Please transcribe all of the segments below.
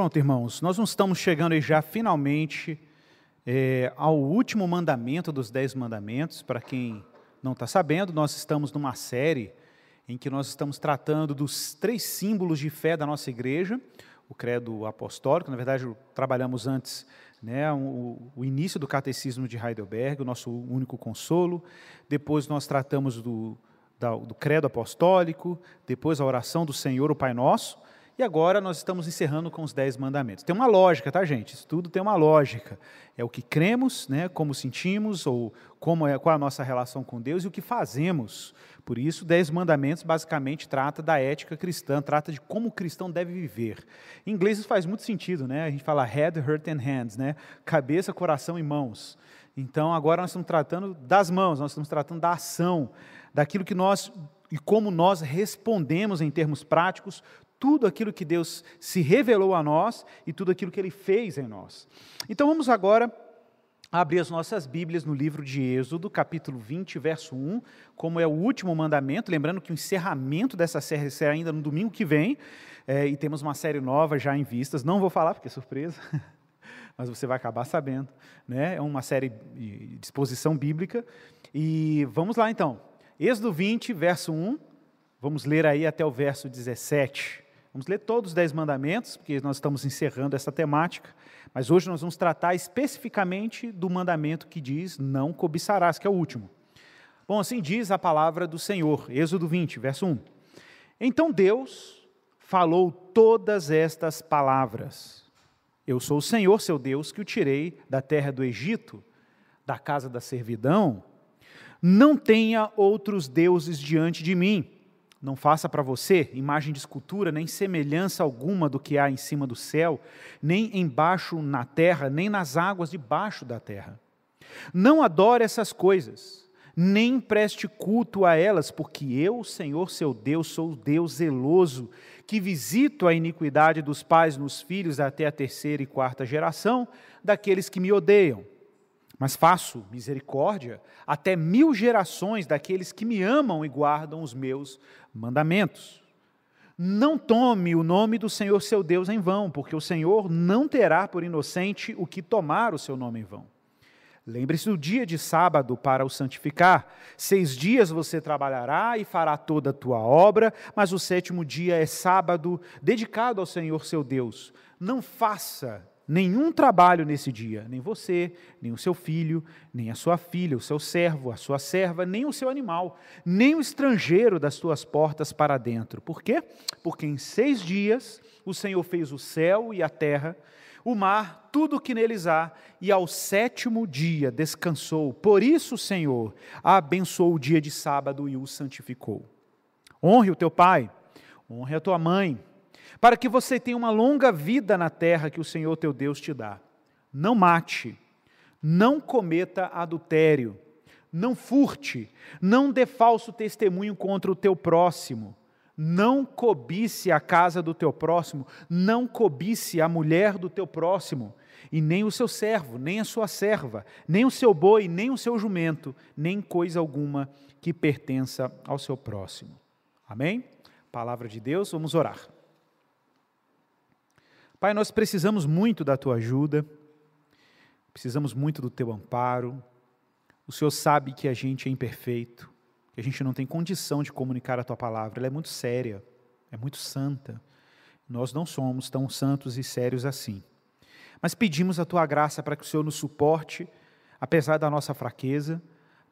Pronto, irmãos, nós não estamos chegando aí já finalmente é, ao último mandamento dos dez mandamentos. Para quem não está sabendo, nós estamos numa série em que nós estamos tratando dos três símbolos de fé da nossa igreja, o credo apostólico, na verdade trabalhamos antes né, o, o, início do catecismo de Heidelberg, o nosso único consolo, depois nós tratamos do, da, do credo apostólico, depois a oração do Senhor, o Pai Nosso, e agora nós estamos encerrando com os dez mandamentos. Tem uma lógica, tá, gente? Isso tudo tem uma lógica. É o que cremos, né, como sentimos, ou como é, qual é a nossa relação com Deus e o que fazemos. Por isso, dez mandamentos basicamente trata da ética cristã, trata de como o cristão deve viver. Em inglês isso faz muito sentido, né? A gente fala head, heart and hands, né? Cabeça, coração e mãos. Então, agora nós estamos tratando das mãos, nós estamos tratando da ação, daquilo que nós e como nós respondemos em termos práticos tudo aquilo que Deus se revelou a nós e tudo aquilo que Ele fez em nós. Então vamos agora abrir as nossas Bíblias no livro de Êxodo, capítulo 20, verso 1, como é o último mandamento. Lembrando que o encerramento dessa série será ainda no domingo que vem, é, e temos uma série nova já em vistas. Não vou falar porque é surpresa, mas você vai acabar sabendo. Né? É uma série de exposição bíblica. E vamos lá então. Êxodo 20, verso 1. Vamos ler aí até o verso 17. Vamos ler todos os dez mandamentos, porque nós estamos encerrando essa temática, mas hoje nós vamos tratar especificamente do mandamento que diz: Não cobiçarás, que é o último. Bom, assim diz a palavra do Senhor, Êxodo 20, verso 1. Então Deus falou todas estas palavras. Eu sou o Senhor, seu Deus, que o tirei da terra do Egito, da casa da servidão. Não tenha outros deuses diante de mim. Não faça para você imagem de escultura, nem semelhança alguma do que há em cima do céu, nem embaixo na terra, nem nas águas debaixo da terra. Não adore essas coisas, nem preste culto a elas, porque eu, Senhor seu Deus, sou o Deus zeloso, que visito a iniquidade dos pais nos filhos até a terceira e quarta geração daqueles que me odeiam mas faço misericórdia até mil gerações daqueles que me amam e guardam os meus mandamentos. Não tome o nome do Senhor seu Deus em vão, porque o Senhor não terá por inocente o que tomar o seu nome em vão. Lembre-se do dia de sábado para o santificar. Seis dias você trabalhará e fará toda a tua obra, mas o sétimo dia é sábado, dedicado ao Senhor seu Deus. Não faça nenhum trabalho nesse dia, nem você, nem o seu filho, nem a sua filha, o seu servo, a sua serva, nem o seu animal, nem o estrangeiro das tuas portas para dentro. Por quê? Porque em seis dias o Senhor fez o céu e a terra, o mar, tudo o que neles há, e ao sétimo dia descansou. Por isso o Senhor abençoou o dia de sábado e o santificou. Honre o teu pai, honre a tua mãe para que você tenha uma longa vida na terra que o Senhor teu Deus te dá. Não mate, não cometa adultério, não furte, não dê falso testemunho contra o teu próximo, não cobice a casa do teu próximo, não cobice a mulher do teu próximo, e nem o seu servo, nem a sua serva, nem o seu boi, nem o seu jumento, nem coisa alguma que pertença ao seu próximo. Amém? Palavra de Deus, vamos orar. Pai, nós precisamos muito da tua ajuda, precisamos muito do teu amparo. O Senhor sabe que a gente é imperfeito, que a gente não tem condição de comunicar a tua palavra, ela é muito séria, é muito santa. Nós não somos tão santos e sérios assim. Mas pedimos a tua graça para que o Senhor nos suporte, apesar da nossa fraqueza,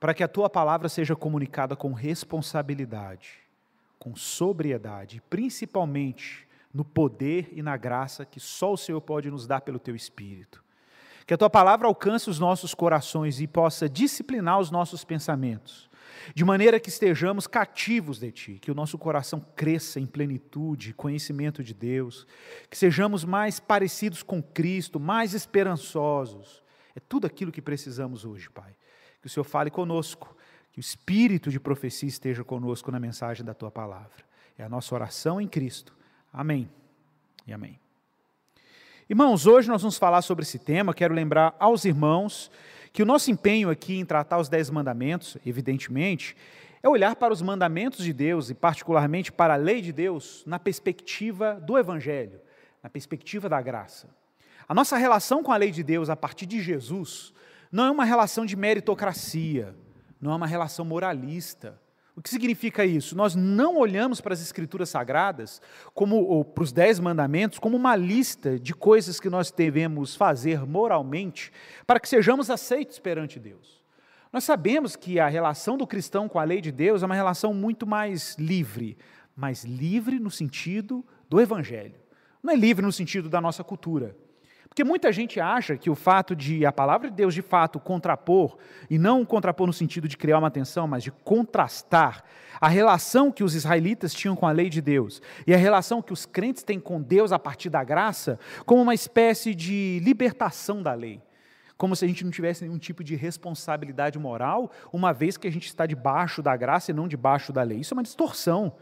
para que a tua palavra seja comunicada com responsabilidade, com sobriedade, principalmente no poder e na graça que só o Senhor pode nos dar pelo teu Espírito. Que a tua palavra alcance os nossos corações e possa disciplinar os nossos pensamentos, de maneira que estejamos cativos de ti, que o nosso coração cresça em plenitude, conhecimento de Deus, que sejamos mais parecidos com Cristo, mais esperançosos. É tudo aquilo que precisamos hoje, Pai. Que o Senhor fale conosco, que o espírito de profecia esteja conosco na mensagem da tua palavra. É a nossa oração em Cristo Amém e amém. Irmãos, hoje nós vamos falar sobre esse tema. Quero lembrar aos irmãos que o nosso empenho aqui em tratar os Dez Mandamentos, evidentemente, é olhar para os mandamentos de Deus e, particularmente, para a lei de Deus na perspectiva do Evangelho, na perspectiva da graça. A nossa relação com a lei de Deus a partir de Jesus não é uma relação de meritocracia, não é uma relação moralista. O que significa isso? Nós não olhamos para as Escrituras Sagradas, como, ou para os Dez Mandamentos, como uma lista de coisas que nós devemos fazer moralmente para que sejamos aceitos perante Deus. Nós sabemos que a relação do cristão com a lei de Deus é uma relação muito mais livre, mas livre no sentido do Evangelho. Não é livre no sentido da nossa cultura. Porque muita gente acha que o fato de a palavra de Deus de fato contrapor, e não contrapor no sentido de criar uma tensão, mas de contrastar a relação que os israelitas tinham com a lei de Deus e a relação que os crentes têm com Deus a partir da graça, como uma espécie de libertação da lei. Como se a gente não tivesse nenhum tipo de responsabilidade moral, uma vez que a gente está debaixo da graça e não debaixo da lei. Isso é uma distorção.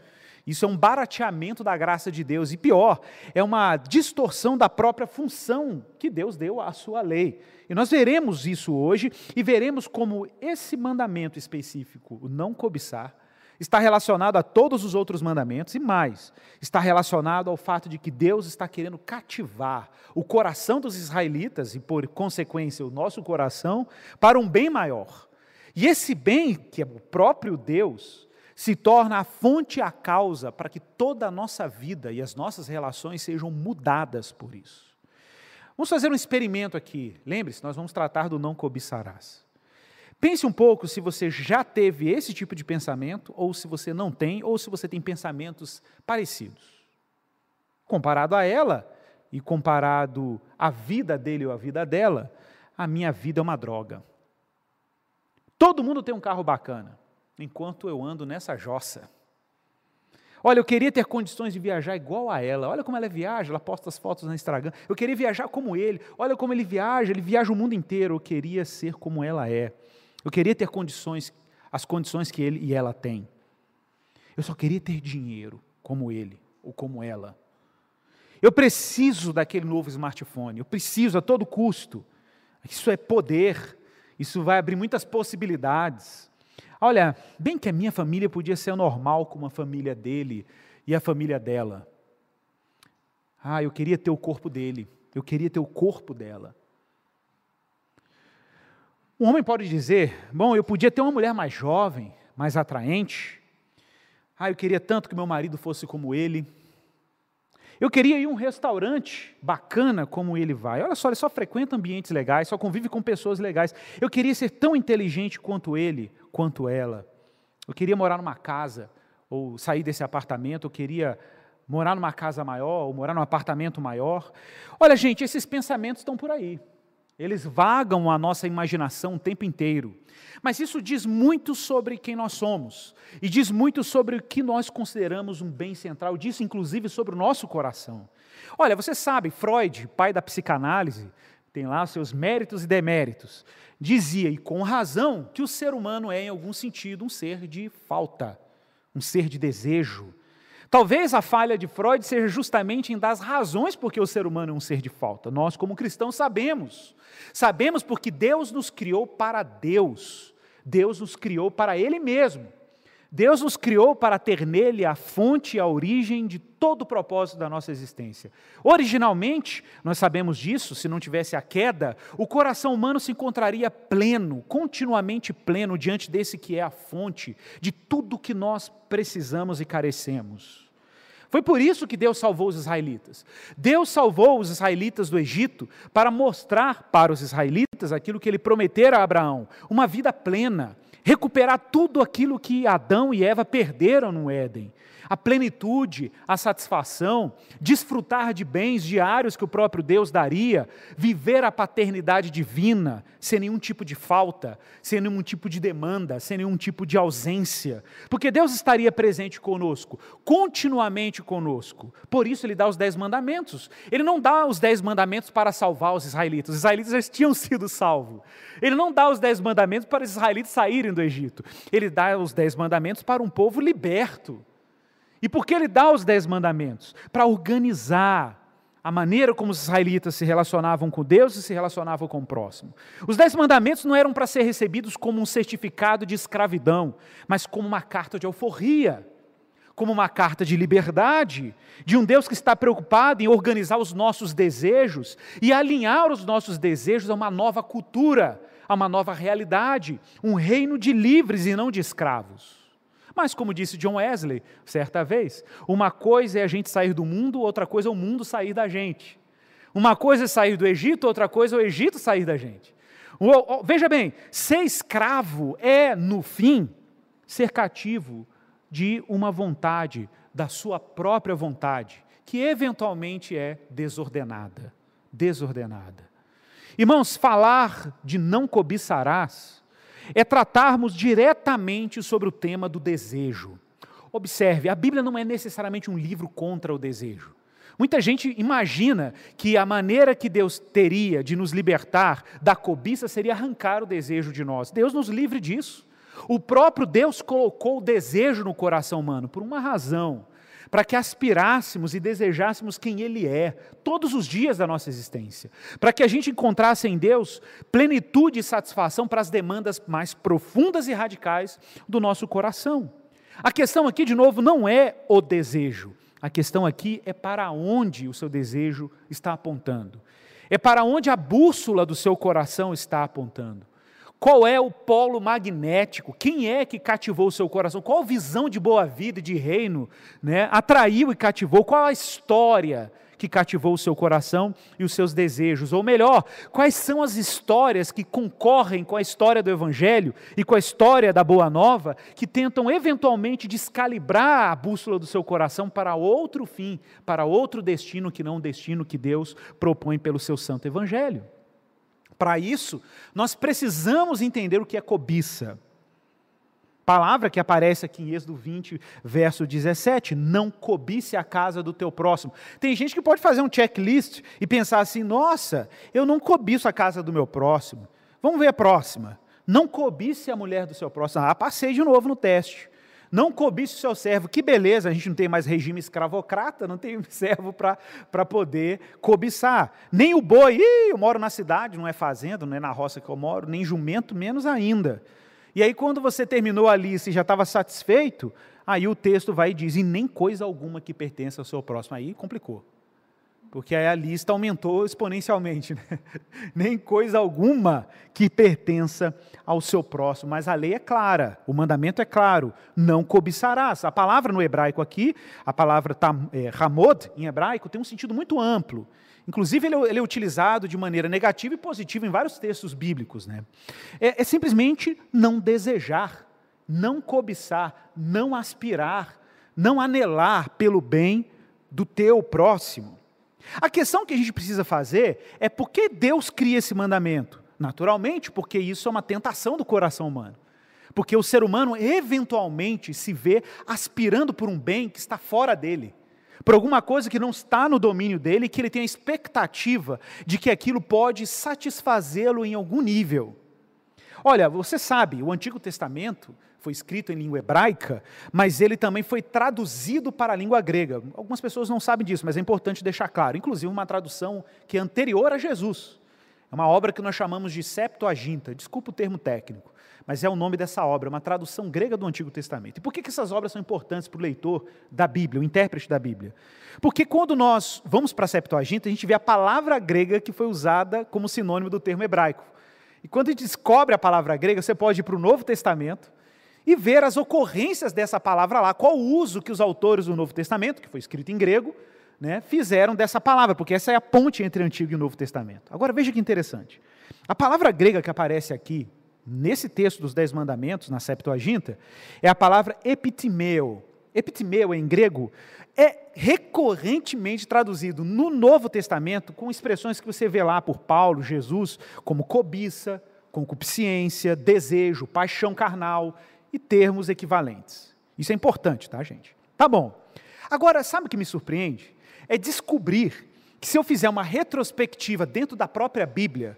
Isso é um barateamento da graça de Deus. E pior, é uma distorção da própria função que Deus deu à sua lei. E nós veremos isso hoje e veremos como esse mandamento específico, o não cobiçar, está relacionado a todos os outros mandamentos e mais, está relacionado ao fato de que Deus está querendo cativar o coração dos israelitas e, por consequência, o nosso coração para um bem maior. E esse bem, que é o próprio Deus, se torna a fonte e a causa para que toda a nossa vida e as nossas relações sejam mudadas por isso. Vamos fazer um experimento aqui. Lembre-se, nós vamos tratar do não cobiçarás. Pense um pouco se você já teve esse tipo de pensamento, ou se você não tem, ou se você tem pensamentos parecidos. Comparado a ela, e comparado à vida dele ou à vida dela, a minha vida é uma droga. Todo mundo tem um carro bacana enquanto eu ando nessa jossa. Olha, eu queria ter condições de viajar igual a ela. Olha como ela viaja, ela posta as fotos no Instagram. Eu queria viajar como ele. Olha como ele viaja, ele viaja o mundo inteiro. Eu queria ser como ela é. Eu queria ter condições, as condições que ele e ela têm. Eu só queria ter dinheiro como ele ou como ela. Eu preciso daquele novo smartphone. Eu preciso a todo custo. Isso é poder. Isso vai abrir muitas possibilidades. Olha, bem que a minha família podia ser normal como a família dele e a família dela. Ah, eu queria ter o corpo dele, eu queria ter o corpo dela. Um homem pode dizer: bom, eu podia ter uma mulher mais jovem, mais atraente. Ah, eu queria tanto que meu marido fosse como ele. Eu queria ir a um restaurante bacana como ele vai. Olha só, ele só frequenta ambientes legais, só convive com pessoas legais. Eu queria ser tão inteligente quanto ele, quanto ela. Eu queria morar numa casa, ou sair desse apartamento, eu queria morar numa casa maior, ou morar num apartamento maior. Olha, gente, esses pensamentos estão por aí. Eles vagam a nossa imaginação o tempo inteiro. Mas isso diz muito sobre quem nós somos, e diz muito sobre o que nós consideramos um bem central, diz inclusive sobre o nosso coração. Olha, você sabe, Freud, pai da psicanálise, tem lá seus méritos e deméritos, dizia, e com razão, que o ser humano é, em algum sentido, um ser de falta, um ser de desejo, Talvez a falha de Freud seja justamente em dar as razões porque o ser humano é um ser de falta. Nós, como cristãos, sabemos. Sabemos porque Deus nos criou para Deus. Deus nos criou para Ele mesmo. Deus nos criou para ter nele a fonte e a origem de todo o propósito da nossa existência. Originalmente, nós sabemos disso, se não tivesse a queda, o coração humano se encontraria pleno, continuamente pleno, diante desse que é a fonte de tudo que nós precisamos e carecemos. Foi por isso que Deus salvou os israelitas. Deus salvou os israelitas do Egito para mostrar para os israelitas aquilo que ele prometera a Abraão: uma vida plena, recuperar tudo aquilo que Adão e Eva perderam no Éden. A plenitude, a satisfação, desfrutar de bens diários que o próprio Deus daria, viver a paternidade divina, sem nenhum tipo de falta, sem nenhum tipo de demanda, sem nenhum tipo de ausência. Porque Deus estaria presente conosco, continuamente conosco. Por isso ele dá os dez mandamentos. Ele não dá os dez mandamentos para salvar os israelitas. Os israelitas já tinham sido salvos. Ele não dá os dez mandamentos para os israelitas saírem do Egito. Ele dá os dez mandamentos para um povo liberto. E por que ele dá os dez mandamentos? Para organizar a maneira como os israelitas se relacionavam com Deus e se relacionavam com o próximo. Os dez mandamentos não eram para ser recebidos como um certificado de escravidão, mas como uma carta de alforria, como uma carta de liberdade, de um Deus que está preocupado em organizar os nossos desejos e alinhar os nossos desejos a uma nova cultura, a uma nova realidade, um reino de livres e não de escravos. Mas, como disse John Wesley certa vez, uma coisa é a gente sair do mundo, outra coisa é o mundo sair da gente. Uma coisa é sair do Egito, outra coisa é o Egito sair da gente. Veja bem, ser escravo é, no fim, ser cativo de uma vontade, da sua própria vontade, que eventualmente é desordenada. Desordenada. Irmãos, falar de não cobiçarás é tratarmos diretamente sobre o tema do desejo. Observe, a Bíblia não é necessariamente um livro contra o desejo. Muita gente imagina que a maneira que Deus teria de nos libertar da cobiça seria arrancar o desejo de nós. Deus nos livre disso. O próprio Deus colocou o desejo no coração humano por uma razão, para que aspirássemos e desejássemos quem Ele é, todos os dias da nossa existência, para que a gente encontrasse em Deus plenitude e satisfação para as demandas mais profundas e radicais do nosso coração. A questão aqui, de novo, não é o desejo, a questão aqui é para onde o seu desejo está apontando, é para onde a bússola do seu coração está apontando. Qual é o polo magnético? Quem é que cativou o seu coração? Qual visão de boa vida, de reino, né, atraiu e cativou? Qual a história que cativou o seu coração e os seus desejos? Ou melhor, quais são as histórias que concorrem com a história do Evangelho e com a história da Boa Nova, que tentam eventualmente descalibrar a bússola do seu coração para outro fim, para outro destino que não o destino que Deus propõe pelo seu Santo Evangelho? Para isso, nós precisamos entender o que é cobiça. Palavra que aparece aqui em Êxodo 20, verso 17: Não cobice a casa do teu próximo. Tem gente que pode fazer um checklist e pensar assim: nossa, eu não cobiço a casa do meu próximo. Vamos ver a próxima. Não cobice a mulher do seu próximo. Ah, passei de novo no teste. Não cobice o seu servo. Que beleza, a gente não tem mais regime escravocrata, não tem servo para poder cobiçar. Nem o boi, Ih, eu moro na cidade, não é fazenda, não é na roça que eu moro, nem jumento, menos ainda. E aí, quando você terminou ali, se já estava satisfeito, aí o texto vai e diz: e nem coisa alguma que pertença ao seu próximo. Aí complicou porque aí a lista aumentou exponencialmente. Né? Nem coisa alguma que pertença ao seu próximo. Mas a lei é clara, o mandamento é claro: não cobiçarás. A palavra no hebraico aqui, a palavra tam, é, ramod, em hebraico, tem um sentido muito amplo. Inclusive, ele é, ele é, utilizado de maneira negativa e positiva em vários textos bíblicos. Né? É, é simplesmente não desejar, não cobiçar, não aspirar, não anelar pelo bem do teu próximo. A questão que a gente precisa fazer é por que Deus cria esse mandamento? Naturalmente, porque isso é uma tentação do coração humano. Porque o ser humano eventualmente se vê aspirando por um bem que está fora dele, por alguma coisa que não está no domínio dele que ele tem a expectativa de que aquilo pode satisfazê-lo em algum nível. Olha, você sabe, o Antigo Testamento foi escrito em língua hebraica, mas ele também foi traduzido para a língua grega. Algumas pessoas não sabem disso, mas é importante deixar claro. Inclusive, uma tradução que é anterior a Jesus. É uma obra que nós chamamos de Septuaginta. Desculpa o termo técnico, mas é o nome dessa obra, uma tradução grega do Antigo Testamento. E por que, que essas obras são importantes para o leitor da Bíblia, o intérprete da Bíblia? Porque quando nós vamos para a Septuaginta, a gente vê a palavra grega que foi usada como sinônimo do termo hebraico. E quando a gente descobre a palavra grega, você pode ir para o Novo Testamento e ver as ocorrências dessa palavra lá, qual o uso que os autores do Novo Testamento, que foi escrito em grego, né, fizeram dessa palavra, porque essa é a ponte entre Antigo e Novo Testamento. Agora veja que interessante. A palavra grega que aparece aqui, nesse texto dos Dez Mandamentos, na Septuaginta, é a palavra epitimeo. Epitimeo em grego é recorrentemente traduzido no Novo Testamento com expressões que você vê lá por Paulo, Jesus, como cobiça, concupiscência, desejo, paixão carnal e termos equivalentes. Isso é importante, tá, gente? Tá bom. Agora, sabe o que me surpreende? É descobrir que se eu fizer uma retrospectiva dentro da própria Bíblia,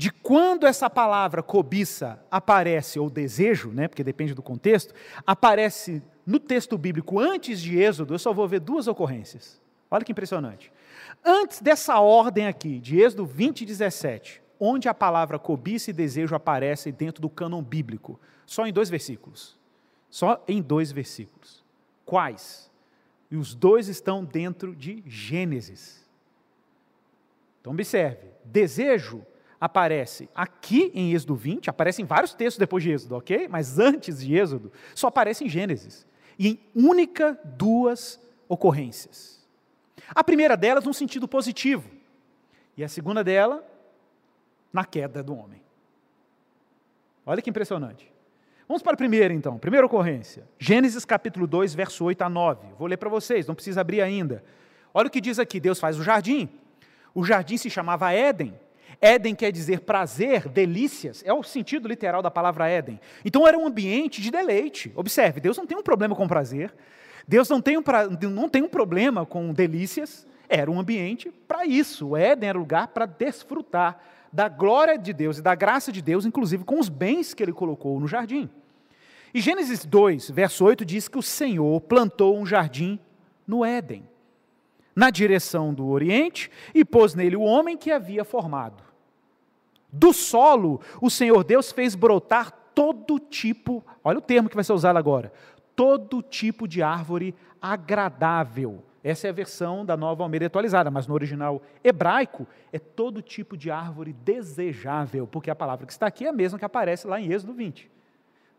de quando essa palavra cobiça aparece, ou desejo, né, porque depende do contexto, aparece no texto bíblico antes de Êxodo, eu só vou ver duas ocorrências. Olha que impressionante. Antes dessa ordem aqui, de Êxodo 20 e 17, onde a palavra cobiça e desejo aparece dentro do cânon bíblico, só em dois versículos. Só em dois versículos. quais? E os dois estão dentro de Gênesis. Então, observe: desejo aparece aqui em Êxodo 20, aparece em vários textos depois de Êxodo, ok? Mas antes de Êxodo, só aparece em Gênesis. E em única duas ocorrências. A primeira delas no sentido positivo, e a segunda dela na queda do homem. Olha que impressionante. Vamos para a primeira então, primeira ocorrência. Gênesis capítulo 2, verso 8 a 9. Vou ler para vocês, não precisa abrir ainda. Olha o que diz aqui: Deus faz o jardim. O jardim se chamava Éden. Éden quer dizer prazer, delícias, é o sentido literal da palavra Éden. Então era um ambiente de deleite. Observe, Deus não tem um problema com prazer, Deus não tem um, pra, não tem um problema com delícias, era um ambiente para isso. O Éden era lugar para desfrutar da glória de Deus e da graça de Deus, inclusive com os bens que ele colocou no jardim. E Gênesis 2, verso 8 diz que o Senhor plantou um jardim no Éden, na direção do Oriente, e pôs nele o homem que havia formado. Do solo, o Senhor Deus fez brotar todo tipo, olha o termo que vai ser usado agora, todo tipo de árvore agradável essa é a versão da nova Almeida atualizada, mas no original hebraico é todo tipo de árvore desejável, porque a palavra que está aqui é a mesma que aparece lá em Êxodo 20.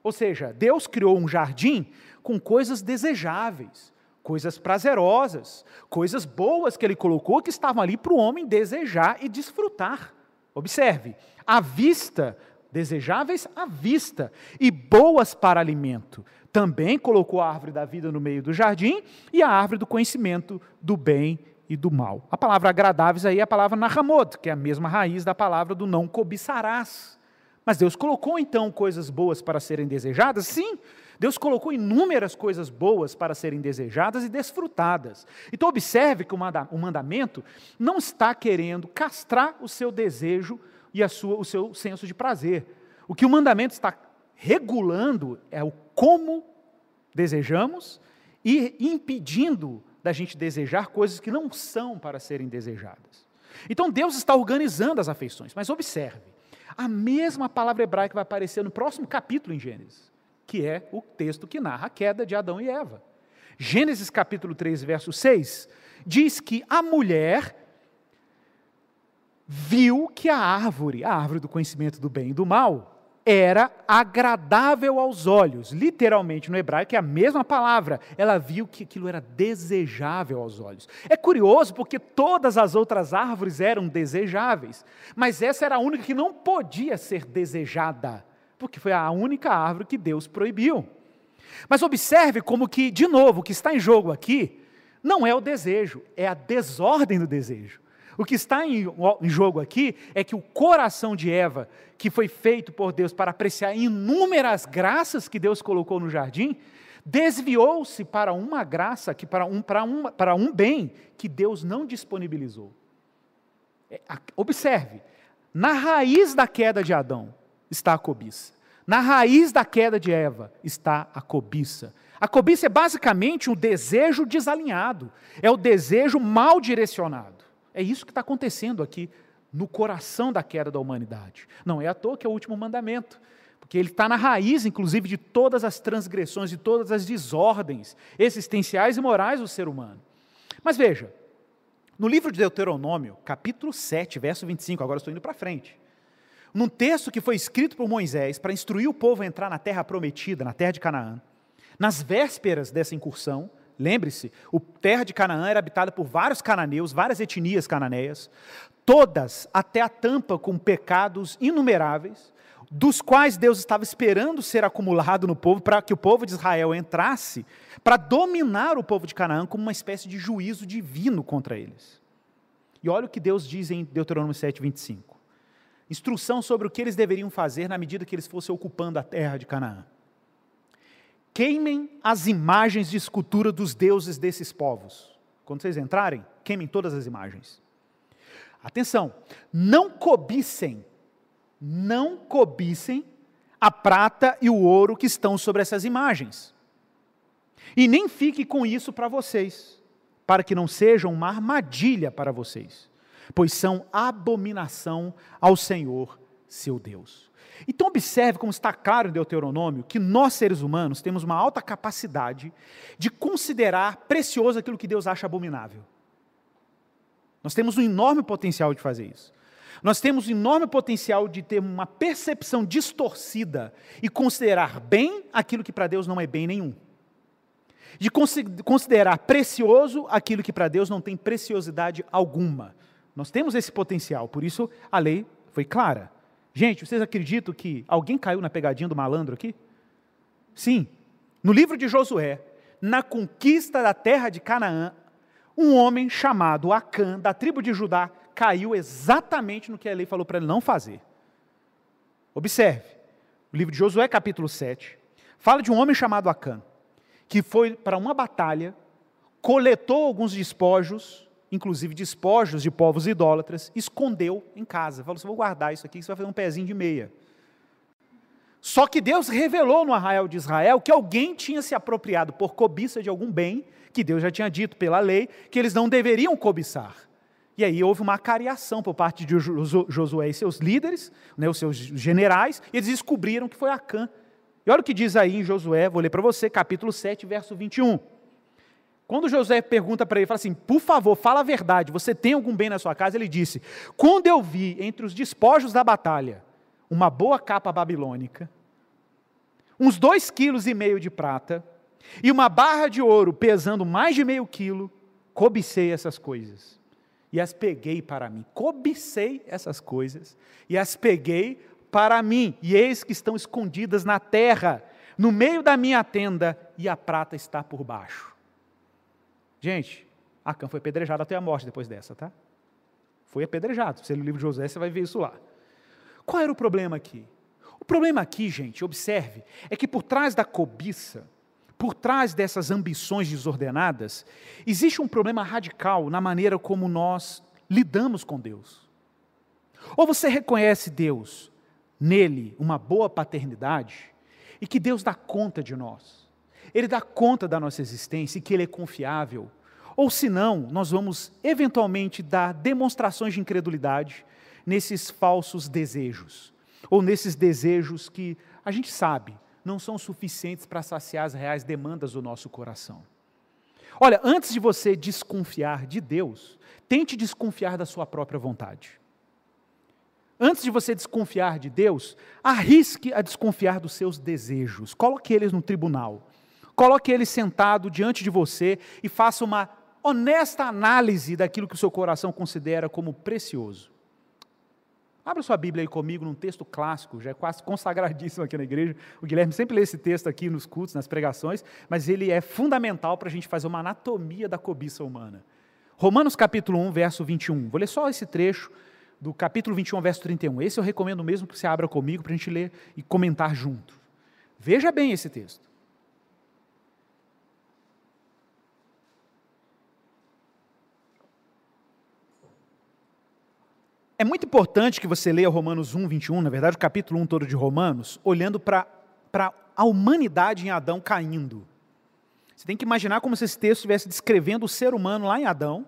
Ou seja, Deus criou um jardim com coisas desejáveis, coisas prazerosas, coisas boas que ele colocou que estavam ali para o homem desejar e desfrutar. Observe, à vista, desejáveis à vista e boas para alimento também colocou a árvore da vida no meio do jardim e a árvore do conhecimento do bem e do mal. A palavra agradáveis aí é a palavra nahamod, que é a mesma raiz da palavra do não cobiçarás. Mas Deus colocou então coisas boas para serem desejadas? Sim, Deus colocou inúmeras coisas boas para serem desejadas e desfrutadas. Então, observe que o mandamento não está querendo castrar o seu desejo e a sua, o seu senso de prazer. O que o mandamento está regulando é o como desejamos e impedindo da gente desejar coisas que não são para serem desejadas. Então Deus está organizando as afeições, mas observe, a mesma palavra hebraica vai aparecer no próximo capítulo em Gênesis, que é o texto que narra a queda de Adão e Eva. Gênesis capítulo 3, verso 6, diz que a mulher viu que a árvore, a árvore do conhecimento do bem e do mal, era agradável aos olhos. Literalmente no hebraico é a mesma palavra. Ela viu que aquilo era desejável aos olhos. É curioso porque todas as outras árvores eram desejáveis, mas essa era a única que não podia ser desejada, porque foi a única árvore que Deus proibiu. Mas observe como que, de novo, o que está em jogo aqui não é o desejo, é a desordem do desejo. O que está em, jogo aqui é que o coração de Eva, que foi feito por Deus para apreciar inúmeras graças que Deus colocou no jardim, desviou-se para uma graça, que para, um, para, um, para um bem que Deus não disponibilizou. É, observe, na raiz da queda de Adão está a cobiça. Na raiz da queda de Eva está a cobiça. A cobiça é basicamente um desejo desalinhado, é o desejo mal direcionado. É isso que está acontecendo aqui no coração da queda da humanidade. Não é à toa que é o último mandamento, porque ele está na raiz, inclusive, de todas as transgressões, de todas as desordens existenciais e morais do ser humano. Mas veja, no livro de Deuteronômio, capítulo 7, verso 25, agora estou indo para frente, num texto que foi escrito por Moisés para instruir o povo a entrar na terra prometida, na terra de Canaã, nas vésperas dessa incursão, Lembre-se, o terra de Canaã era habitada por vários cananeus, várias etnias cananeias, todas até a tampa com pecados inumeráveis, dos quais Deus estava esperando ser acumulado no povo para que o povo de Israel entrasse para dominar o povo de Canaã como uma espécie de juízo divino contra eles. E olha o que Deus diz em Deuteronômio 7, 25. Instrução sobre o que eles deveriam fazer na medida que eles fossem ocupando a terra de Canaã. Queimem as imagens de escultura dos deuses desses povos. Quando vocês entrarem, queimem todas as imagens. Atenção, não cobicem, não cobicem a prata e o ouro que estão sobre essas imagens. E nem fique com isso para vocês, para que não sejam uma armadilha para vocês, pois são abominação ao Senhor, seu Deus. Então, observe como está claro em Deuteronômio que nós, seres humanos, temos uma alta capacidade de considerar precioso aquilo que Deus acha abominável. Nós temos um enorme potencial de fazer isso. Nós temos um enorme potencial de ter uma percepção distorcida e considerar bem aquilo que para Deus não é bem nenhum. De considerar precioso aquilo que para Deus não tem preciosidade alguma. Nós temos esse potencial, por isso a lei foi clara. Gente, vocês acreditam que alguém caiu na pegadinha do malandro aqui? Sim. No livro de Josué, na conquista da terra de Canaã, um homem chamado Acã, da tribo de Judá, caiu exatamente no que a lei falou para ele não fazer. Observe, o livro de Josué, capítulo 7, fala de um homem chamado Acã, que foi para uma batalha, coletou alguns despojos, inclusive despojos de povos idólatras, escondeu em casa. Falou: assim, vou guardar isso aqui, você vai fazer um pezinho de meia. Só que Deus revelou no arraial de Israel que alguém tinha se apropriado por cobiça de algum bem, que Deus já tinha dito pela lei, que eles não deveriam cobiçar. E aí houve uma acariação por parte de Josué e seus líderes, né, os seus generais, e eles descobriram que foi Acã. E olha o que diz aí em Josué, vou ler para você, capítulo 7, verso 21. Quando Josué pergunta para ele, fala assim: por favor, fala a verdade, você tem algum bem na sua casa? Ele disse: quando eu vi entre os despojos da batalha uma boa capa babilônica, uns dois quilos e meio de prata e uma barra de ouro pesando mais de meio quilo, cobicei essas coisas e as peguei para mim. Cobicei essas coisas e as peguei para mim, e eis que estão escondidas na terra, no meio da minha tenda, e a prata está por baixo. Gente, Acã foi apedrejado até a morte depois dessa, tá? Foi apedrejado. Se ler o livro de José, você vai ver isso lá. Qual era o problema aqui? O problema aqui, gente, observe, é que por trás da cobiça, por trás dessas ambições desordenadas, existe um problema radical na maneira como nós lidamos com Deus. Ou você reconhece Deus, nele, uma boa paternidade, e que Deus dá conta de nós, Ele dá conta da nossa existência e que Ele é confiável, ou senão, nós vamos eventualmente dar demonstrações de incredulidade nesses falsos desejos, ou nesses desejos que a gente sabe não são suficientes para saciar as reais demandas do nosso coração. Olha, antes de você desconfiar de Deus, tente desconfiar da sua própria vontade. Antes de você desconfiar de Deus, arrisque a desconfiar dos seus desejos. Coloque eles no tribunal. Coloque eles sentado diante de você e faça uma honesta análise daquilo que o seu coração considera como precioso. Abra sua Bíblia aí comigo num texto clássico, já é quase consagradíssimo aqui na igreja. O Guilherme sempre lê esse texto aqui nos cultos, nas pregações, mas ele é fundamental para a gente fazer uma anatomia da cobiça humana. Romanos capítulo 1, verso 21. Vou ler só esse trecho do capítulo 21, verso 31. Esse eu recomendo mesmo que você abra comigo para a gente ler e comentar junto. Veja bem esse texto. É muito importante que você leia Romanos 1, 21, na verdade, o capítulo 1 todo de Romanos, olhando para a humanidade em Adão caindo. Você tem que imaginar como se esse texto estivesse descrevendo o ser humano lá em Adão,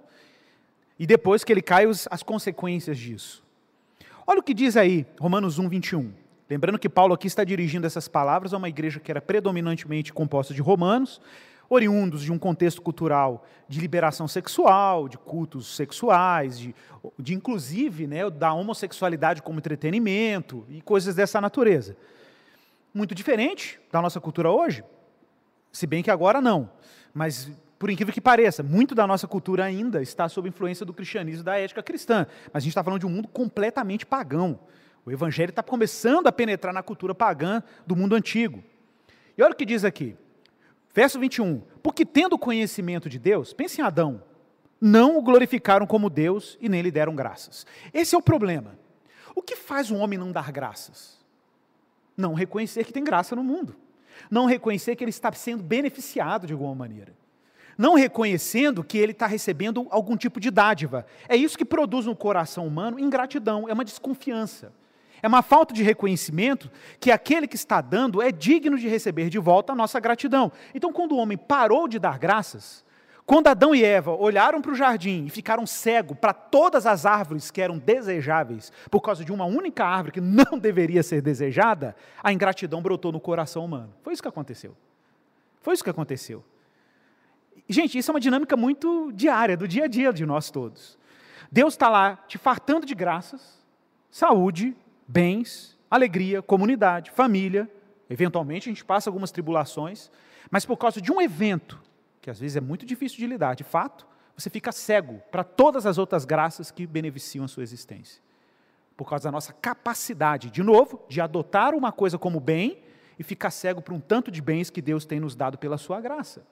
e depois que ele cai, as consequências disso. Olha o que diz aí, Romanos 1, 21. Lembrando que Paulo aqui está dirigindo essas palavras a uma igreja que era predominantemente composta de romanos, oriundos de um contexto cultural de liberação sexual, de cultos sexuais, de, de inclusive né, da homossexualidade como entretenimento e coisas dessa natureza. Muito diferente da nossa cultura hoje, se bem que agora não, mas por incrível que pareça, muito da nossa cultura ainda está sob influência do cristianismo e da ética cristã, mas a gente está falando de um mundo completamente pagão. O evangelho está começando a penetrar na cultura pagã do mundo antigo. E olha o que diz aqui: Verso 21. Porque tendo conhecimento de Deus, pense em Adão, não o glorificaram como Deus e nem lhe deram graças. Esse é o problema. O que faz um homem não dar graças? Não reconhecer que tem graça no mundo. Não reconhecer que ele está sendo beneficiado de alguma maneira. Não reconhecendo que ele está recebendo algum tipo de dádiva. É isso que produz no coração humano ingratidão, é uma desconfiança. É uma falta de reconhecimento que aquele que está dando é digno de receber de volta a nossa gratidão. Então, quando o homem parou de dar graças, Quando Adão e Eva olharam para o jardim e ficaram cegos para todas as árvores que eram desejáveis, por causa de uma única árvore que não deveria ser desejada, a ingratidão brotou no coração humano. Foi isso que aconteceu. Foi isso que aconteceu. Gente, isso é uma dinâmica muito diária, do dia a dia de nós todos. Deus está lá te fartando de graças, saúde, bens, alegria, comunidade, família. Eventualmente a gente passa algumas tribulações, mas por causa de um evento que às vezes é muito difícil de lidar, de fato, você fica cego para todas as outras graças que beneficiam a sua existência. Por causa da nossa capacidade, de novo, de adotar uma coisa como bem e ficar cego para um tanto de bens que Deus tem nos dado pela sua graça.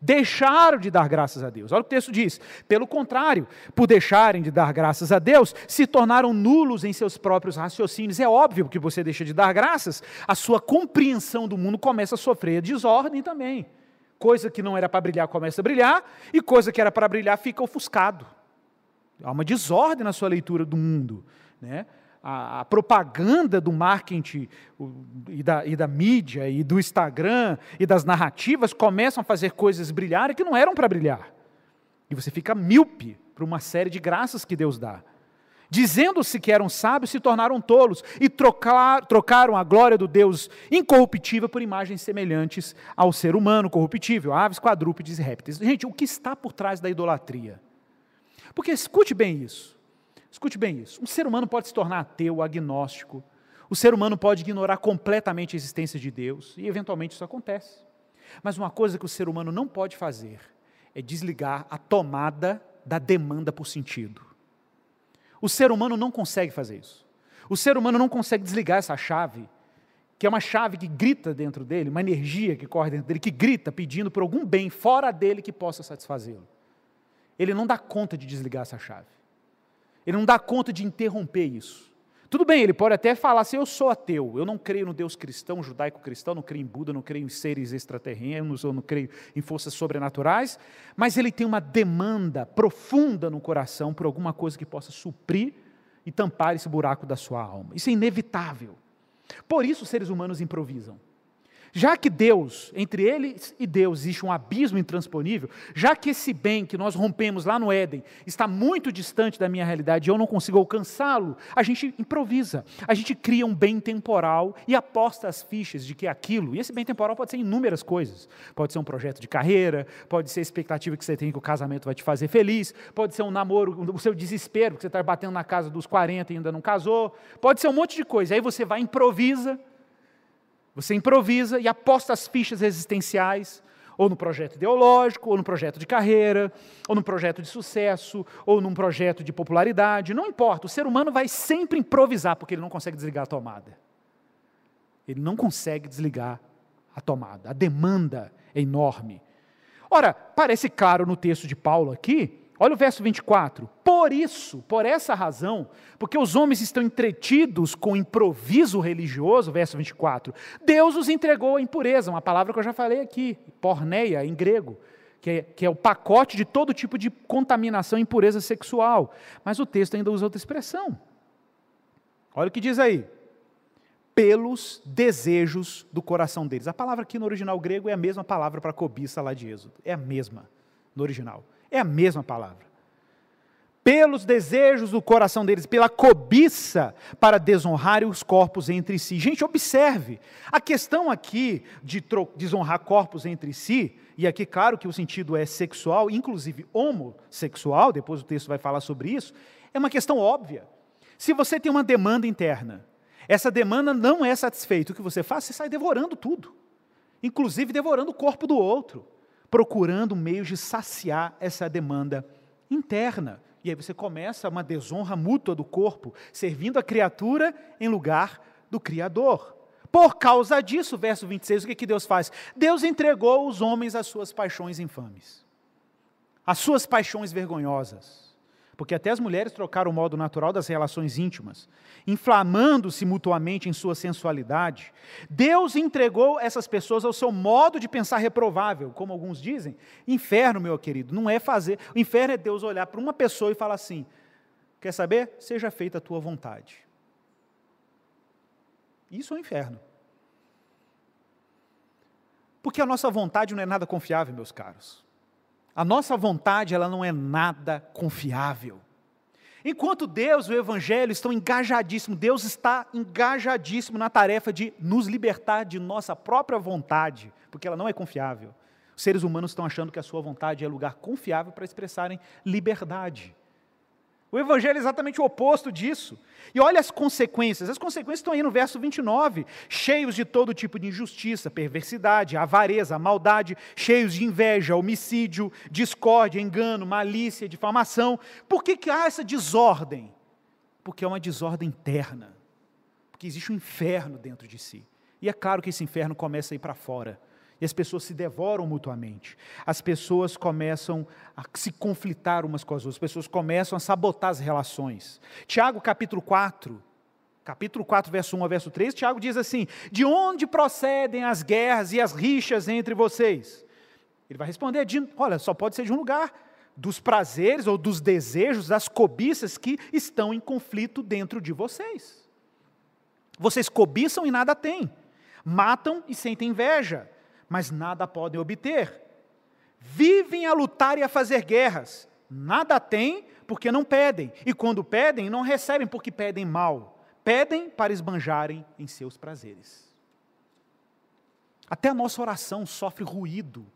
Deixaram de dar graças a Deus. Olha o que o texto diz. Pelo contrário, por deixarem de dar graças a Deus, se tornaram nulos em seus próprios raciocínios. É óbvio que você deixa de dar graças, a sua compreensão do mundo começa a sofrer desordem também coisa que não era para brilhar começa a brilhar, e coisa que era para brilhar fica ofuscado. Há uma desordem na sua leitura do mundo. Né? A, propaganda do marketing e, da, e da mídia, e do Instagram, e das narrativas começam a fazer coisas brilharem que não eram para brilhar. E você fica míope para uma série de graças que Deus dá. Dizendo-se que eram sábios, se tornaram tolos e trocar, trocaram a glória do Deus incorruptível por imagens semelhantes ao ser humano corruptível, aves, quadrúpedes e répteis. Gente, o que está por trás da idolatria? Porque escute bem isso. Escute bem isso. Um ser humano pode se tornar ateu, agnóstico. O ser humano pode ignorar completamente a existência de Deus, e eventualmente isso acontece. Mas uma coisa que o ser humano não pode fazer é desligar a tomada da demanda por sentido. O ser humano não consegue fazer isso. O ser humano não consegue desligar essa chave, que é uma chave que grita dentro dele, uma energia que corre dentro dele, que grita pedindo por algum bem fora dele que possa satisfazê-lo. Ele não dá conta de desligar essa chave. Ele não dá conta de interromper isso. Tudo bem, ele pode até falar assim: eu sou ateu, eu não creio no Deus cristão, judaico-cristão, não creio em Buda, não creio em seres extraterrenos, eu não creio em forças sobrenaturais, mas ele tem uma demanda profunda no coração por alguma coisa que possa suprir e tampar esse buraco da sua alma. Isso é inevitável. Por isso seres humanos improvisam. Já que Deus, entre eles e Deus, existe um abismo intransponível, já que esse bem que nós rompemos lá no Éden está muito distante da minha realidade e eu não consigo alcançá-lo, a gente improvisa, a gente cria um bem temporal e aposta as fichas de que aquilo, e esse bem temporal pode ser inúmeras coisas, pode ser um projeto de carreira, pode ser a expectativa que você tem que o casamento vai te fazer feliz, pode ser um namoro, o seu desespero, que você está batendo na casa dos 40 e ainda não casou, pode ser um monte de coisa, aí você vai improvisa você improvisa e aposta as fichas existenciais, ou no projeto ideológico, ou no projeto de carreira, ou no projeto de sucesso, ou num projeto de popularidade, não importa. O ser humano vai sempre improvisar porque ele não consegue desligar a tomada. Ele não consegue desligar a tomada. A demanda é enorme. Ora, parece claro no texto de Paulo aqui Olha o verso 24. Por isso, por essa razão, porque os homens estão entretidos com improviso religioso, verso 24, Deus os entregou à impureza, uma palavra que eu já falei aqui, porneia em grego, que é, que é o pacote de todo tipo de contaminação e impureza sexual. Mas o texto ainda usa outra expressão. Olha o que diz aí. Pelos desejos do coração deles. A palavra aqui no original grego é a mesma palavra para cobiça lá de Êxodo. É a mesma no original. É a mesma palavra. Pelos desejos do coração deles, pela cobiça para desonrarem os corpos entre si. Gente, observe, a questão aqui de desonrar corpos entre si, e aqui, claro que o sentido é sexual, inclusive homossexual, depois o texto vai falar sobre isso, é uma questão óbvia. Se você tem uma demanda interna, essa demanda não é satisfeita, o que você faz? Você sai devorando tudo, inclusive devorando o corpo do outro procurando meios de saciar essa demanda interna. E aí você começa uma desonra mútua do corpo, servindo a criatura em lugar do Criador. Por causa disso, verso 26, o que, que Deus faz? Deus entregou os homens às suas paixões infames, às suas paixões vergonhosas. Porque até as mulheres trocaram o modo natural das relações íntimas, inflamando-se mutuamente em sua sensualidade. Deus entregou essas pessoas ao seu modo de pensar reprovável, como alguns dizem. Inferno, meu querido, não é fazer. O inferno é Deus olhar para uma pessoa e falar assim: quer saber? Seja feita a tua vontade. Isso é o inferno. Porque a nossa vontade não é nada confiável, meus caros. A nossa vontade, ela não é nada confiável. Enquanto Deus e o Evangelho estão engajadíssimos, Deus está engajadíssimo na tarefa de nos libertar de nossa própria vontade, porque ela não é confiável. Os seres humanos estão achando que a sua vontade é lugar confiável para expressarem liberdade. O Evangelho é exatamente o oposto disso. E olha as consequências. As consequências estão aí no verso 29. Cheios de todo tipo de injustiça, perversidade, avareza, maldade, cheios de inveja, homicídio, discórdia, engano, malícia, difamação. Por que, que há essa desordem? Porque é uma desordem interna. Porque existe um inferno dentro de si. E é claro que esse inferno começa a ir para fora. E as pessoas se devoram mutuamente. As pessoas começam a se conflitar umas com as outras. As pessoas começam a sabotar as relações. Tiago, capítulo 4, capítulo 4, verso 1 a verso 3, Tiago diz assim: De onde procedem as guerras e as rixas entre vocês? Ele vai responder: de, Olha, só pode ser de um lugar. Dos prazeres ou dos desejos, das cobiças que estão em conflito dentro de vocês. Vocês cobiçam e nada têm, matam e sentem inveja, mas nada podem obter. Vivem a lutar e a fazer guerras, nada têm porque não pedem, e quando pedem, não recebem porque pedem mal, pedem para esbanjarem em seus prazeres. Até a nossa oração sofre ruído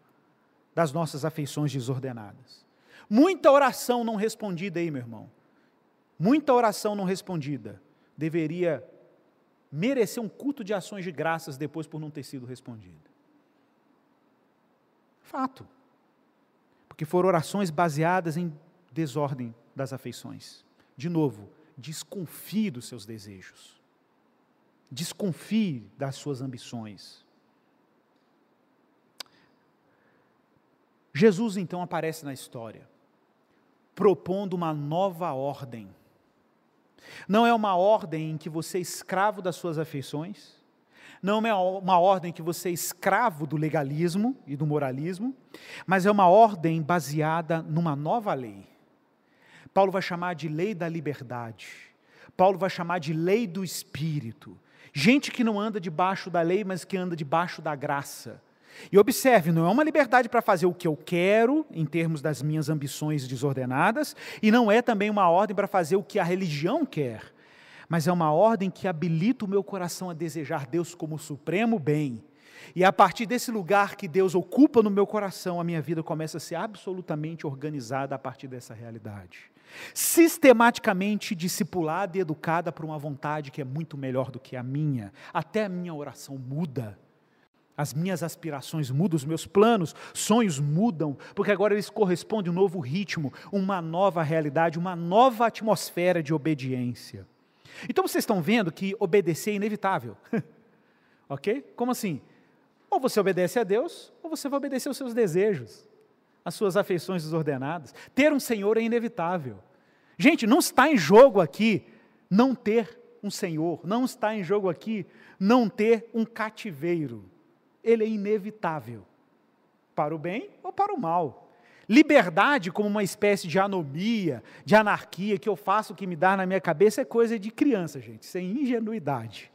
das nossas afeições desordenadas. Muita oração não respondida aí, meu irmão. Muita oração não respondida deveria merecer um culto de ações de graças depois por não ter sido respondida. Fato. Porque foram orações baseadas em desordem das afeições. De novo, desconfie dos seus desejos. Desconfie das suas ambições. Jesus então aparece na história, propondo uma nova ordem. Não é uma ordem em que você é escravo das suas afeições, não é uma ordem que você é escravo do legalismo e do moralismo, mas é uma ordem baseada numa nova lei. Paulo vai chamar de lei da liberdade. Paulo vai chamar de lei do espírito. Gente que não anda debaixo da lei, mas que anda debaixo da graça. E observe, não é uma liberdade para fazer o que eu quero, em termos das minhas ambições desordenadas, e não é também uma ordem para fazer o que a religião quer mas é uma ordem que habilita o meu coração a desejar Deus como supremo bem. E a partir desse lugar que Deus ocupa no meu coração, a minha vida começa a ser absolutamente organizada a partir dessa realidade. Sistematicamente discipulada e educada por uma vontade que é muito melhor do que a minha. Até a minha oração muda. As minhas aspirações mudam, os meus planos, sonhos mudam, porque agora eles correspondem a um novo ritmo, uma nova realidade, uma nova atmosfera de obediência. Então vocês estão vendo que obedecer é inevitável. ok? Como assim? Ou você obedece a Deus, ou você vai obedecer aos seus desejos, às suas afeições desordenadas. Ter um Senhor é inevitável. Gente, não está em jogo aqui não ter um Senhor, não está em jogo aqui não ter um cativeiro. Ele é inevitável, para o bem ou para o mal. Liberdade como uma espécie de anomia, de anarquia, que eu faço o que me dá na minha cabeça, é coisa de criança, gente, sem ingenuidade.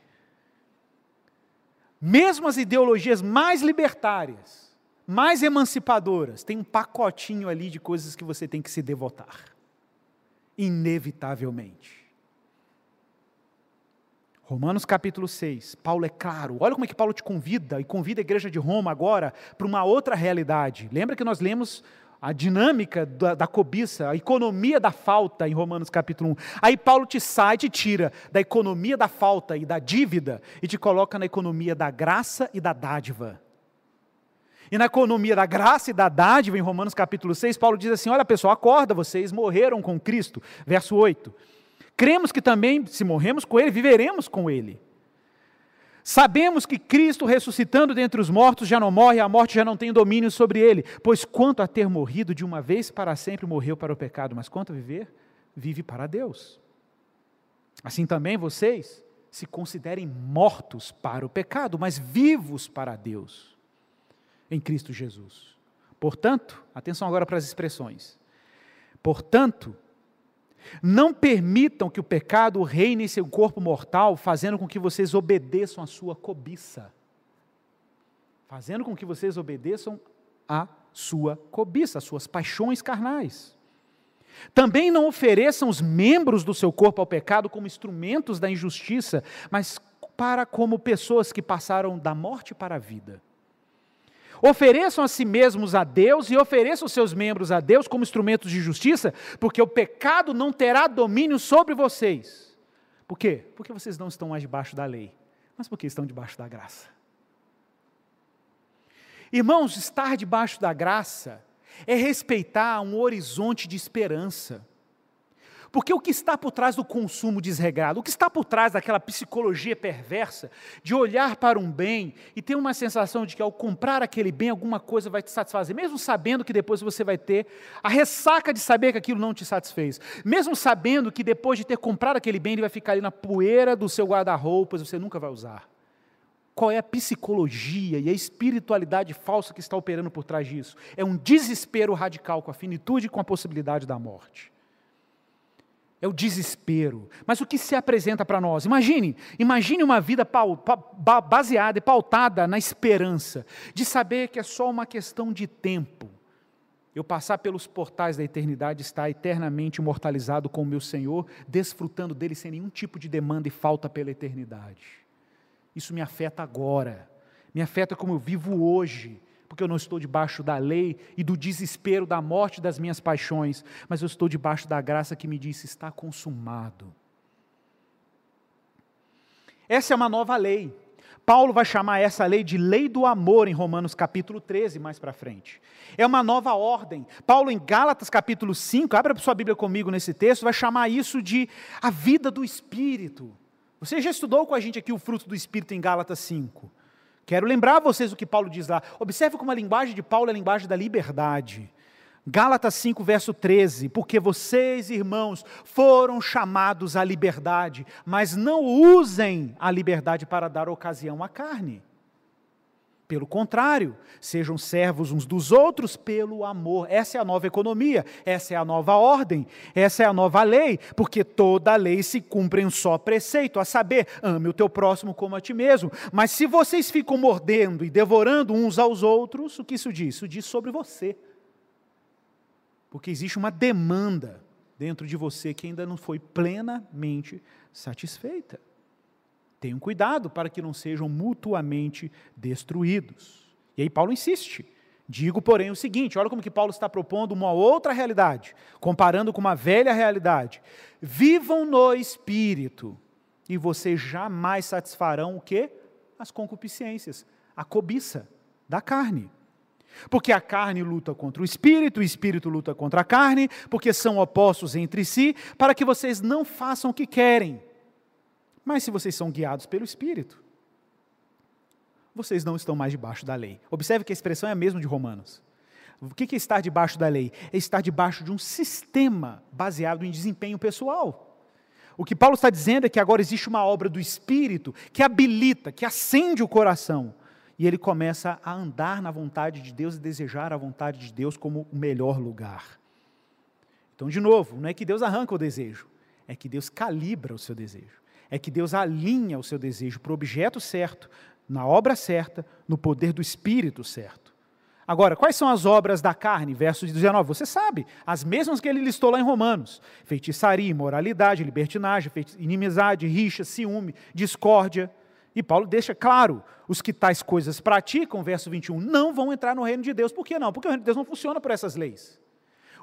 Mesmo as ideologias mais libertárias, mais emancipadoras, tem um pacotinho ali de coisas que você tem que se devotar. Inevitavelmente. Romanos capítulo 6, Paulo é claro, olha como é que Paulo te convida, e convida a igreja de Roma agora para uma outra realidade. Lembra que nós lemos a dinâmica da, da, cobiça, a economia da falta em Romanos capítulo 1. Aí Paulo te sai, te tira da economia da falta e da dívida e te coloca na economia da graça e da dádiva. E na economia da graça e da dádiva, em Romanos capítulo 6, Paulo diz assim: Olha pessoal, acorda, vocês morreram com Cristo. Verso 8. Cremos que também, se morremos com Ele, viveremos com Ele. Sabemos que Cristo, ressuscitando dentre os mortos, já não morre, a morte já não tem domínio sobre ele, pois quanto a ter morrido de uma vez para sempre, morreu para o pecado, mas quanto a viver, vive para Deus. Assim também vocês se considerem mortos para o pecado, mas vivos para Deus, em Cristo Jesus. Portanto, atenção agora para as expressões. Portanto, não permitam que o pecado reine em seu corpo mortal, fazendo com que vocês obedeçam à sua cobiça. Fazendo com que vocês obedeçam à sua cobiça, as suas paixões carnais. Também não ofereçam os membros do seu corpo ao pecado como instrumentos da injustiça, mas para como pessoas que passaram da morte para a vida. Ofereçam a si mesmos a Deus e ofereçam seus membros a Deus como instrumentos de justiça, porque o pecado não terá domínio sobre vocês. Por quê? Porque vocês não estão mais debaixo da lei, mas porque estão debaixo da graça. Irmãos, estar debaixo da graça é respeitar um horizonte de esperança. Porque o que está por trás do consumo desregrado, o que está por trás daquela psicologia perversa de olhar para um bem e ter uma sensação de que ao comprar aquele bem alguma coisa vai te satisfazer, mesmo sabendo que depois você vai ter a ressaca de saber que aquilo não te satisfez, mesmo sabendo que depois de ter comprado aquele bem ele vai ficar ali na poeira do seu guarda-roupas, você nunca vai usar. Qual é a psicologia e a espiritualidade falsa que está operando por trás disso? É um desespero radical com a finitude e com a possibilidade da morte é o desespero. Mas o que se apresenta para nós? Imagine, imagine uma vida baseada e pautada na esperança, de saber que é só uma questão de tempo. Eu passar pelos portais da eternidade, estar eternamente imortalizado com o meu Senhor, desfrutando dele sem nenhum tipo de demanda e falta pela eternidade. Isso me afeta agora, me afeta como eu vivo hoje, porque eu não estou debaixo da lei e do desespero da morte das minhas paixões, mas eu estou debaixo da graça que me disse: está consumado. Essa é uma nova lei. Paulo vai chamar essa lei de lei do amor em Romanos capítulo 13, mais para frente. É uma nova ordem. Paulo, em Gálatas capítulo 5, abra sua Bíblia comigo nesse texto, vai chamar isso de a vida do Espírito. Você já estudou com a gente aqui o fruto do Espírito em Gálatas 5. Quero lembrar vocês o que Paulo diz lá. Observe como a linguagem de Paulo é a linguagem da liberdade. Gálatas 5, verso 13: Porque vocês, irmãos, foram chamados à liberdade, mas não usem a liberdade para dar ocasião à carne. Pelo contrário, sejam servos uns dos outros pelo amor. Essa é a nova economia, essa é a nova ordem, essa é a nova lei, porque toda lei se cumpre em um só preceito, a saber, ame o teu próximo como a ti mesmo. Mas se vocês ficam mordendo e devorando uns aos outros, o que isso diz? Isso diz sobre você. Porque existe uma demanda dentro de você que ainda não foi plenamente satisfeita. Tenham cuidado para que não sejam mutuamente destruídos. E aí Paulo insiste. Digo, porém, o seguinte: olha como que Paulo está propondo uma outra realidade, comparando com uma velha realidade. Vivam no espírito, e vocês jamais satisfarão o quê? As concupiscências, a cobiça da carne. Porque a carne luta contra o espírito, o espírito luta contra a carne, porque são opostos entre si, para que vocês não façam o que querem. Mas se vocês são guiados pelo Espírito, vocês não estão mais debaixo da lei. Observe que a expressão é a mesma de Romanos. O que é estar debaixo da lei? É estar debaixo de um sistema baseado em desempenho pessoal. O que Paulo está dizendo é que agora existe uma obra do Espírito que habilita, que acende o coração. E ele começa a andar na vontade de Deus e desejar a vontade de Deus como o melhor lugar. Então, de novo, não é que Deus arranca o desejo, é que Deus calibra o seu desejo é que Deus alinha o seu desejo para o objeto certo, na obra certa, no poder do Espírito certo. Agora, quais são as obras da carne? Verso 19, você sabe, as mesmas que ele listou lá em Romanos: feitiçaria, imoralidade, libertinagem, inimizade, rixa, ciúme, discórdia. E Paulo deixa claro: os que tais coisas praticam, verso 21, não vão entrar no reino de Deus. Por que não? Porque o reino de Deus não funciona por essas leis.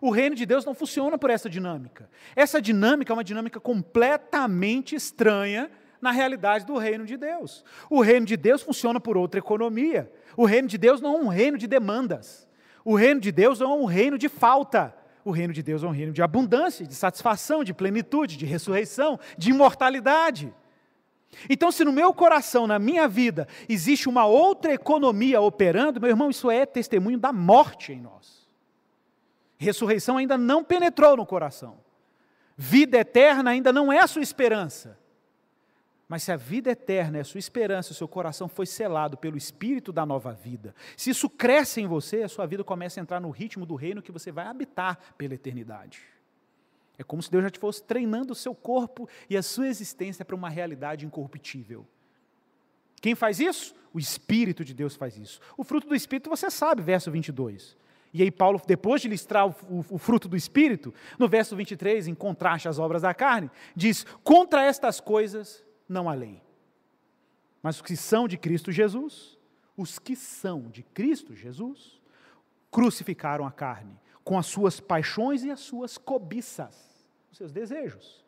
O reino de Deus não funciona por essa dinâmica. Essa dinâmica é uma dinâmica completamente estranha na realidade do reino de Deus. O reino de Deus funciona por outra economia. O reino de Deus não é um reino de demandas. O reino de Deus não é um reino de falta. O reino de Deus é um reino de abundância, de satisfação, de plenitude, de ressurreição, de imortalidade. Então, se no meu coração, na minha vida, existe uma outra economia operando, meu irmão, isso é testemunho da morte em nós. Ressurreição ainda não penetrou no coração. Vida eterna ainda não é a sua esperança. Mas se a vida eterna é a sua esperança, o seu coração foi selado pelo Espírito da nova vida, se isso cresce em você, a sua vida começa a entrar no ritmo do reino que você vai habitar pela eternidade. É como se Deus já te fosse treinando o seu corpo e a sua existência para uma realidade incorruptível. Quem faz isso? O Espírito de Deus faz isso. O fruto do Espírito você sabe, verso 22. E aí, Paulo, depois de listrar o, o, o, fruto do Espírito, no verso 23, em contraste às obras da carne, diz: Contra estas coisas não há lei. Mas os que são de Cristo Jesus, os que são de Cristo Jesus, crucificaram a carne com as suas paixões e as suas cobiças, os seus desejos.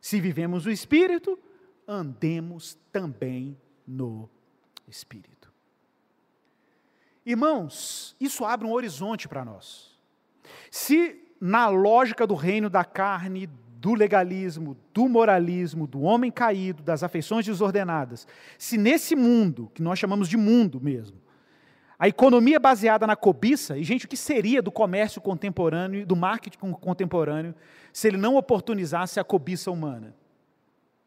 Se vivemos o Espírito, andemos também no Espírito. Irmãos, isso abre um horizonte para nós. Se na lógica do reino da carne, do legalismo, do moralismo, do homem caído, das afeições desordenadas, se nesse mundo, que nós chamamos de mundo mesmo, a economia baseada na cobiça, e gente, o que seria do comércio contemporâneo, do marketing contemporâneo, se ele não oportunizasse a cobiça humana?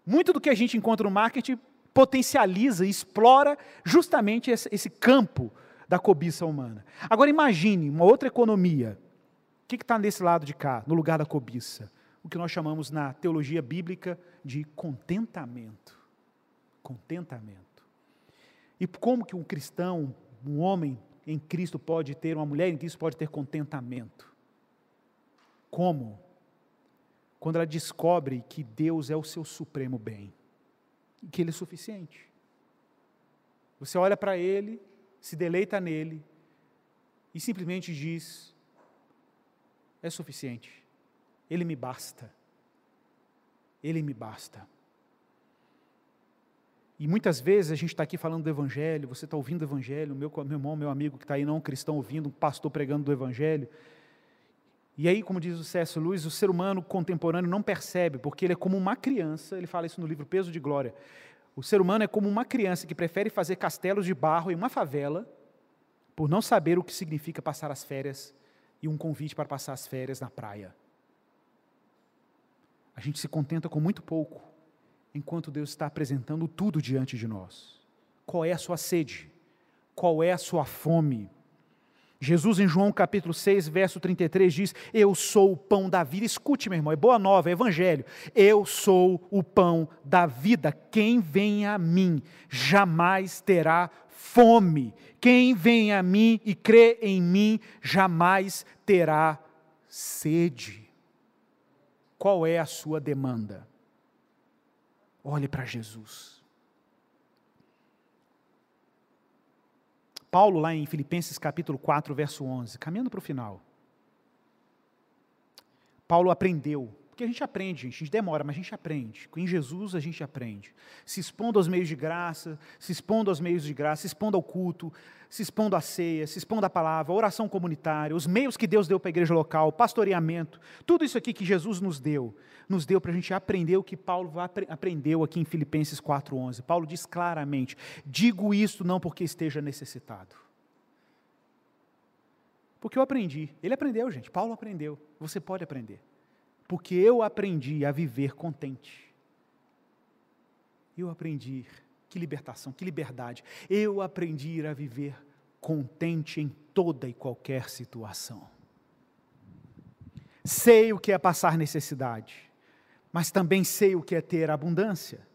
Muito do que a gente encontra no marketing potencializa, explora justamente esse campo da cobiça humana. Agora imagine uma outra economia. O que está nesse lado de cá, no lugar da cobiça? O que nós chamamos na teologia bíblica de contentamento. Contentamento. E como que um cristão, um homem em Cristo pode ter, uma mulher em Cristo pode ter contentamento? Como? Quando ela descobre que Deus é o seu supremo bem e que Ele é suficiente. Você olha para Ele se deleita nele e simplesmente diz: é suficiente, ele me basta. Ele me basta. E muitas vezes a gente está aqui falando do Evangelho, você está ouvindo o Evangelho, meu, meu irmão, meu amigo que está aí, não um cristão, ouvindo um pastor pregando do Evangelho. E aí, como diz o C.S. Lewis, o ser humano contemporâneo não percebe, porque ele é como uma criança, ele fala isso no livro Peso de Glória. O ser humano é como uma criança que prefere fazer castelos de barro em uma favela, por não saber o que significa passar as férias e um convite para passar as férias na praia. A gente se contenta com muito pouco, enquanto Deus está apresentando tudo diante de nós. Qual é a sua sede? Qual é a sua fome? Jesus, em João capítulo 6, verso 33, diz: Eu sou o pão da vida. Escute, meu irmão, é boa nova, é evangelho. Eu sou o pão da vida. Quem vem a mim jamais terá fome. Quem vem a mim e crê em mim jamais terá sede. Qual é a sua demanda? Olhe para Jesus. Paulo, lá em Filipenses capítulo 4, verso 11, caminhando para o final. Paulo aprendeu, porque a gente aprende, gente, a gente demora, mas a gente aprende. Em Jesus a gente aprende. Se expondo aos meios de graça, se expondo aos meios de graça, se expondo ao culto, se expondo à ceia, se expondo à palavra, oração comunitária, os meios que Deus deu para a igreja local, pastoreamento, tudo isso aqui que Jesus nos deu, nos deu para a gente aprender o que Paulo aprendeu aqui em Filipenses 4,11. Paulo diz claramente: digo isto não porque esteja necessitado. Porque eu aprendi. Ele aprendeu, gente. Paulo aprendeu. Você pode aprender. Porque eu aprendi a viver contente. Eu aprendi que libertação, que liberdade. Eu aprendi a viver contente em toda e qualquer situação. Sei o que é passar necessidade, mas também sei o que é ter abundância.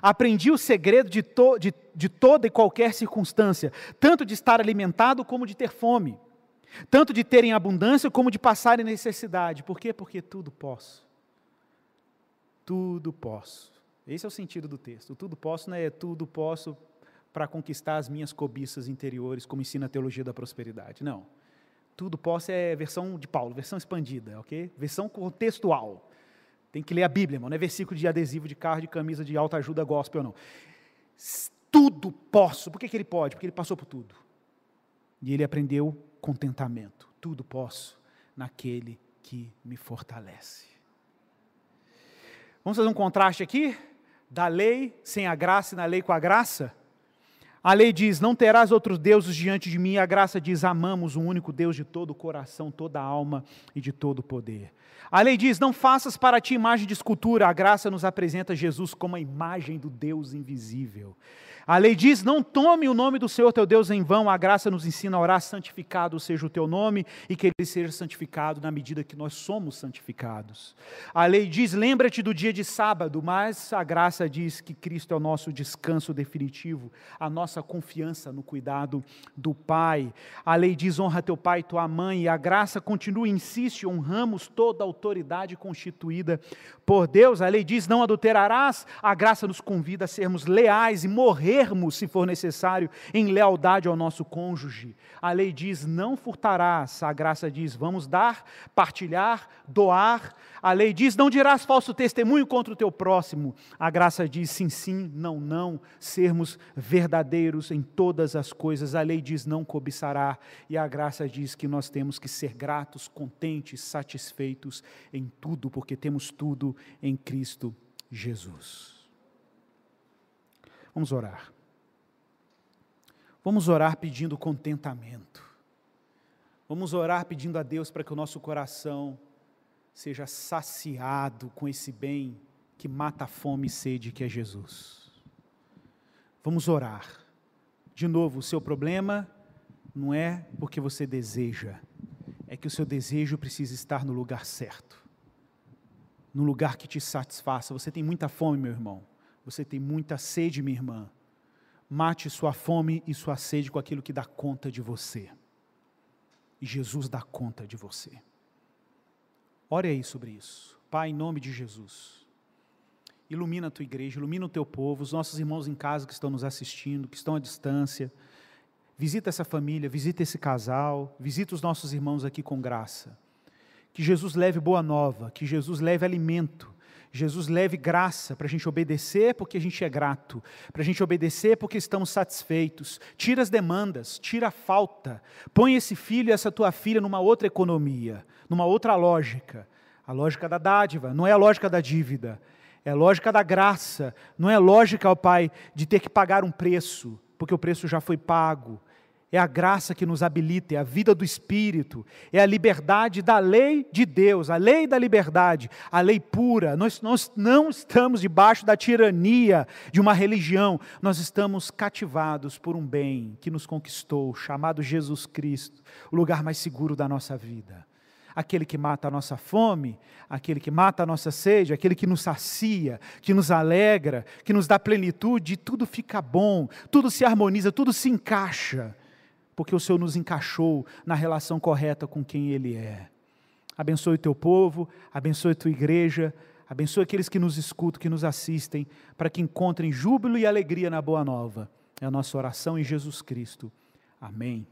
Aprendi o segredo de, to, de, de toda e qualquer circunstância, tanto de estar alimentado como de ter fome, tanto de ter em abundância como de passar em necessidade. Por quê? Porque tudo posso. Tudo posso esse é o sentido do texto. Tudo posso não é tudo posso para conquistar as minhas cobiças interiores, como ensina a teologia da prosperidade. Não. Tudo posso é versão de Paulo, versão expandida, ok? Versão contextual. Tem que ler a Bíblia, não é versículo de adesivo de carro, de camisa de alta ajuda gospel, não. Tudo posso. Por que, que ele pode? Porque ele passou por tudo. E ele aprendeu contentamento. Tudo posso naquele que me fortalece. Vamos fazer um contraste aqui? da lei sem a graça e na lei com a graça? A lei diz: Não terás outros deuses diante de mim. A graça diz: Amamos o único Deus de todo o coração, toda a alma e de todo o poder. A lei diz: Não faças para ti imagem de escultura. A graça nos apresenta Jesus como a imagem do Deus invisível. A lei diz: não tome o nome do Senhor teu Deus em vão. A graça nos ensina a orar, santificado seja o teu nome e que ele seja santificado na medida que nós somos santificados. A lei diz: lembra-te do dia de sábado, mas a graça diz que Cristo é o nosso descanso definitivo, a nossa confiança no cuidado do Pai. A lei diz: honra teu pai e tua mãe, e a graça continua insiste: honramos toda a autoridade constituída por Deus. A lei diz: não adulterarás. A graça nos convida a sermos leais e morrermos, se for necessário, em lealdade ao nosso cônjuge. A lei diz: não furtarás. A graça diz: vamos dar, partilhar, doar. A lei diz: não dirás falso testemunho contra o teu próximo. A graça diz: sim, sim, não, não. Sermos verdadeiros em todas as coisas. A lei diz: não cobiçará. E a graça diz que nós temos que ser gratos, contentes, satisfeitos em tudo, porque temos tudo em Cristo Jesus. Vamos orar. Vamos orar pedindo contentamento. Vamos orar pedindo a Deus para que o nosso coração seja saciado com esse bem que mata a fome e sede que é Jesus. Vamos orar. De novo, o seu problema não é porque você deseja, é que o seu desejo precisa estar no lugar certo, no lugar que te satisfaça. Você tem muita fome, meu irmão, você tem muita sede, minha irmã. Mate sua fome e sua sede com aquilo que dá conta de você. E Jesus dá conta de você. Ore aí sobre isso. Pai, em nome de Jesus. Ilumina a tua igreja, ilumina o teu povo, os nossos irmãos em casa que estão nos assistindo, que estão à distância Visita essa família, visita esse casal, visita os nossos irmãos aqui com graça. Que Jesus leve boa nova, que Jesus leve alimento, Jesus leve graça para a gente obedecer porque a gente é grato, para a gente obedecer porque estamos satisfeitos. Tira as demandas, tira a falta. Põe esse filho e essa tua filha numa outra economia, numa outra lógica. A lógica da dádiva, não é a lógica da dívida, é a lógica da graça. Não é lógica, ó Pai, de ter que pagar um preço, porque o preço já foi pago é a graça que nos habilita, é a vida do Espírito, é a liberdade da lei de Deus, a lei da liberdade, a lei pura. Nós, nós não estamos debaixo da tirania de uma religião, nós estamos cativados por um bem que nos conquistou, chamado Jesus Cristo, o lugar mais seguro da nossa vida. Aquele que mata a nossa fome, aquele que mata a nossa sede, aquele que nos sacia, que nos alegra, que nos dá plenitude, tudo fica bom, tudo se harmoniza, tudo se encaixa porque o Senhor nos encaixou na relação correta com quem Ele é. Abençoe o teu povo, abençoe a tua igreja, abençoe aqueles que nos escutam, que nos assistem, para que encontrem júbilo e alegria na boa nova. É a nossa oração em Jesus Cristo. Amém.